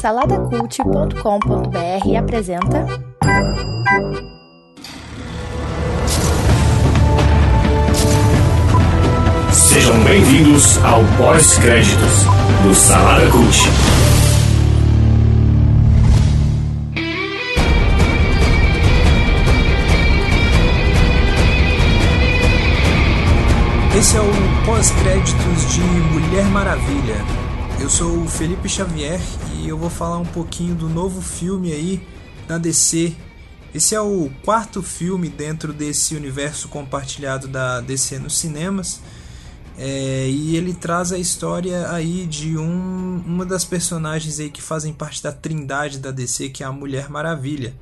Saladacult.com.br apresenta. Sejam bem-vindos ao pós-créditos do Salada Cult. Esse é o pós-créditos de Mulher Maravilha. Eu sou o Felipe Xavier e eu vou falar um pouquinho do novo filme aí da DC. Esse é o quarto filme dentro desse universo compartilhado da DC nos cinemas. É, e ele traz a história aí de um, uma das personagens aí que fazem parte da trindade da DC, que é a Mulher Maravilha.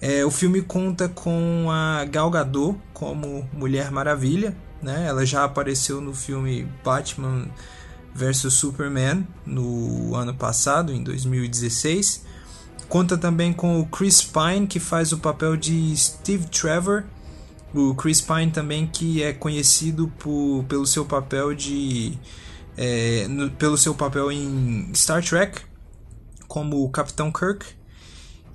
É, o filme conta com a Gal Gadot como Mulher Maravilha, né? Ela já apareceu no filme Batman vs Superman no ano passado, em 2016. Conta também com o Chris Pine, que faz o papel de Steve Trevor. O Chris Pine também que é conhecido por, pelo seu papel de é, no, pelo seu papel em Star Trek como o Capitão Kirk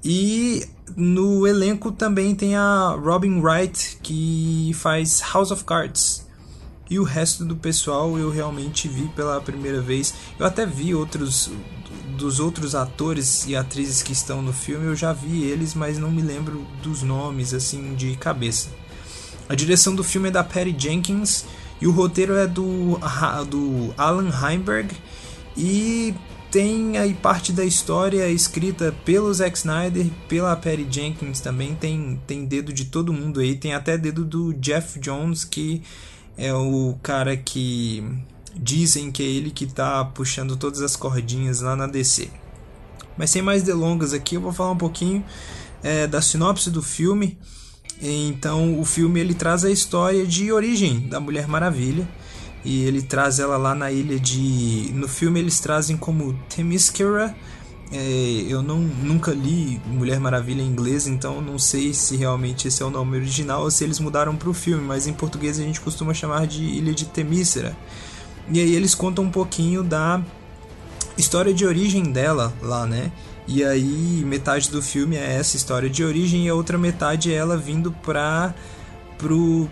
e no elenco também tem a Robin Wright que faz House of Cards e o resto do pessoal eu realmente vi pela primeira vez. Eu até vi outros dos outros atores e atrizes que estão no filme eu já vi eles mas não me lembro dos nomes assim de cabeça. A direção do filme é da Patty Jenkins e o roteiro é do, do Alan Heinberg. E tem aí parte da história escrita pelo Zack Snyder, pela Patty Jenkins também, tem, tem dedo de todo mundo aí, tem até dedo do Jeff Jones, que é o cara que dizem que é ele que tá puxando todas as cordinhas lá na DC. Mas sem mais delongas aqui, eu vou falar um pouquinho é, da sinopse do filme. Então, o filme ele traz a história de origem da Mulher Maravilha e ele traz ela lá na ilha de. No filme eles trazem como Themyscira. É, eu não, nunca li Mulher Maravilha em inglês, então não sei se realmente esse é o nome original ou se eles mudaram para o filme, mas em português a gente costuma chamar de Ilha de Temícera. E aí eles contam um pouquinho da história de origem dela lá, né? E aí metade do filme é essa história de origem e a outra metade é ela vindo pra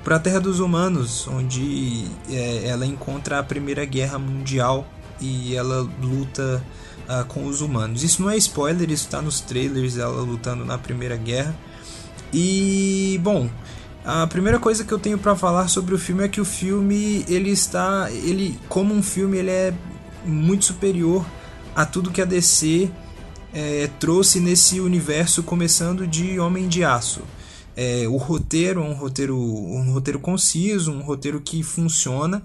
para a Terra dos Humanos, onde é, ela encontra a Primeira Guerra Mundial e ela luta uh, com os humanos. Isso não é spoiler, isso está nos trailers, ela lutando na Primeira Guerra. E bom, a primeira coisa que eu tenho para falar sobre o filme é que o filme ele está, ele como um filme ele é muito superior a tudo que a DC é, trouxe nesse universo, começando de Homem de Aço. É, o roteiro é um roteiro, um roteiro conciso, um roteiro que funciona.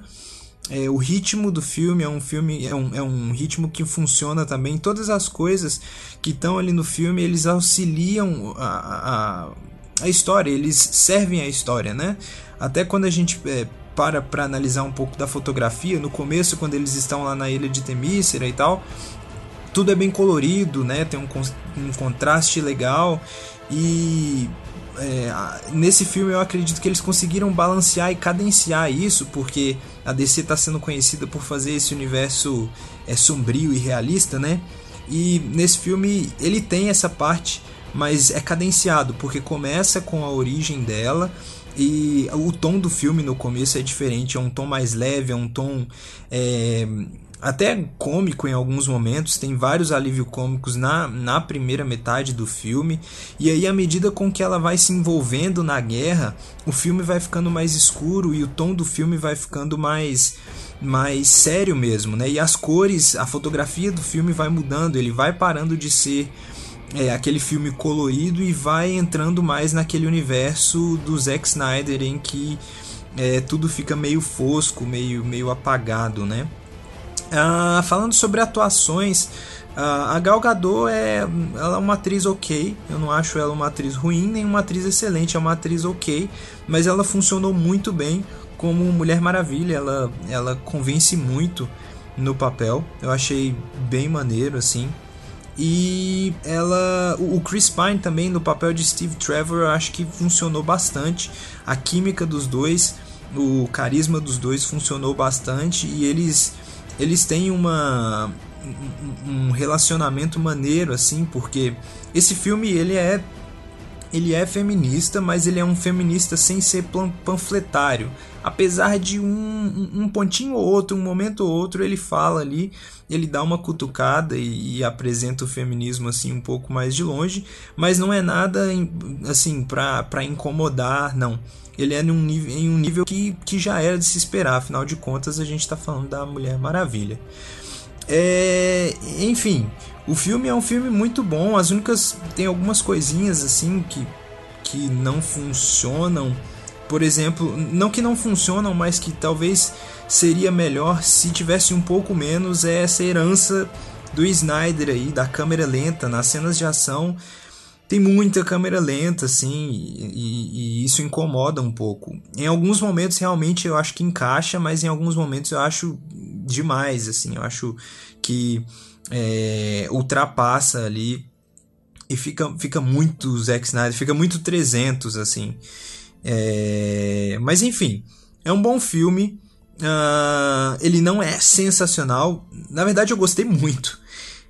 É, o ritmo do filme é um filme é um, é um ritmo que funciona também. Todas as coisas que estão ali no filme eles auxiliam a, a, a história, eles servem a história, né? Até quando a gente é, para para analisar um pouco da fotografia, no começo quando eles estão lá na ilha de Temícera e tal, tudo é bem colorido, né? Tem um, um contraste legal e é, nesse filme eu acredito que eles conseguiram balancear e cadenciar isso, porque a DC está sendo conhecida por fazer esse universo é, sombrio e realista, né? E nesse filme ele tem essa parte, mas é cadenciado, porque começa com a origem dela e o tom do filme no começo é diferente, é um tom mais leve, é um tom é, até cômico em alguns momentos, tem vários alívios cômicos na, na primeira metade do filme, e aí à medida com que ela vai se envolvendo na guerra, o filme vai ficando mais escuro e o tom do filme vai ficando mais mais sério mesmo, né? E as cores, a fotografia do filme vai mudando, ele vai parando de ser é, aquele filme colorido e vai entrando mais naquele universo do Zack Snyder em que é, tudo fica meio fosco, meio, meio apagado, né? Uh, falando sobre atuações, uh, a Gal Gadot é, ela é uma atriz ok. Eu não acho ela uma atriz ruim nem uma atriz excelente. É uma atriz ok, mas ela funcionou muito bem como Mulher Maravilha. Ela, ela convence muito no papel. Eu achei bem maneiro assim. E ela, o Chris Pine também no papel de Steve Trevor, eu acho que funcionou bastante. A química dos dois, o carisma dos dois funcionou bastante e eles eles têm uma um, relacionamento maneiro, assim, porque esse filme ele é ele é feminista, mas ele é um feminista sem ser panfletário. Apesar de um, um pontinho ou outro, um momento ou outro, ele fala ali, ele dá uma cutucada e, e apresenta o feminismo assim um pouco mais de longe, mas não é nada assim para incomodar, não. Ele é num em um nível que, que já era de se esperar, afinal de contas a gente está falando da Mulher Maravilha. É, enfim, o filme é um filme muito bom. As únicas. Tem algumas coisinhas assim que, que não funcionam. Por exemplo, não que não funcionam, mas que talvez seria melhor se tivesse um pouco menos é essa herança do Snyder aí, da câmera lenta nas cenas de ação. Tem muita câmera lenta, assim, e, e, isso incomoda um pouco. Em alguns momentos realmente eu acho que encaixa, mas em alguns momentos eu acho demais, assim, eu acho que é, ultrapassa ali e fica, fica muito Zack Snyder, fica muito 300 assim. É, mas enfim, é um bom filme. Uh, ele não é sensacional. Na verdade, eu gostei muito.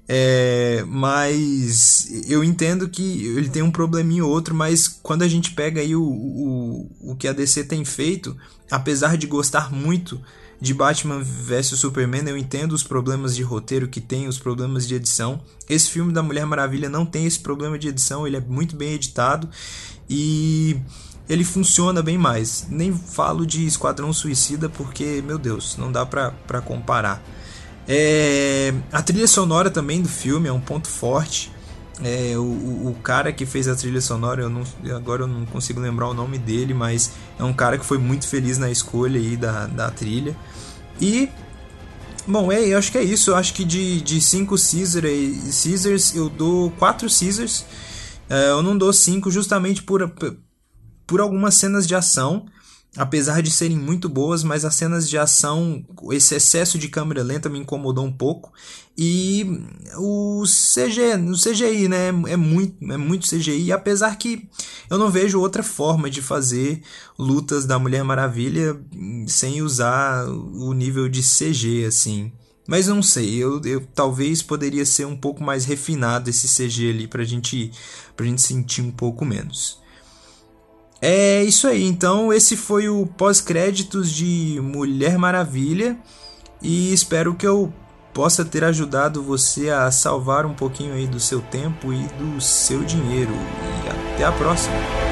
É, mas eu entendo que ele tem um probleminha ou outro, mas quando a gente pega aí o, o, o que a DC tem feito, apesar de gostar muito de Batman vs Superman, eu entendo os problemas de roteiro que tem, os problemas de edição. Esse filme da Mulher Maravilha não tem esse problema de edição, ele é muito bem editado e ele funciona bem mais. Nem falo de Esquadrão Suicida porque, meu Deus, não dá pra, pra comparar. É, a trilha sonora também do filme é um ponto forte. É, o, o cara que fez a trilha sonora, eu não, agora eu não consigo lembrar o nome dele, mas é um cara que foi muito feliz na escolha aí da, da trilha. E, bom, é, eu acho que é isso. Eu acho que de 5 Caesars eu dou 4 Caesars. É, eu não dou 5 justamente por, por algumas cenas de ação apesar de serem muito boas, mas as cenas de ação, esse excesso de câmera lenta me incomodou um pouco. E o CG, o CGI, né, é muito, é muito CGI, apesar que eu não vejo outra forma de fazer lutas da Mulher Maravilha sem usar o nível de CG assim. Mas não sei, eu, eu talvez poderia ser um pouco mais refinado esse CG ali pra gente, pra gente sentir um pouco menos. É isso aí, então esse foi o pós-créditos de Mulher Maravilha e espero que eu possa ter ajudado você a salvar um pouquinho aí do seu tempo e do seu dinheiro. E até a próxima.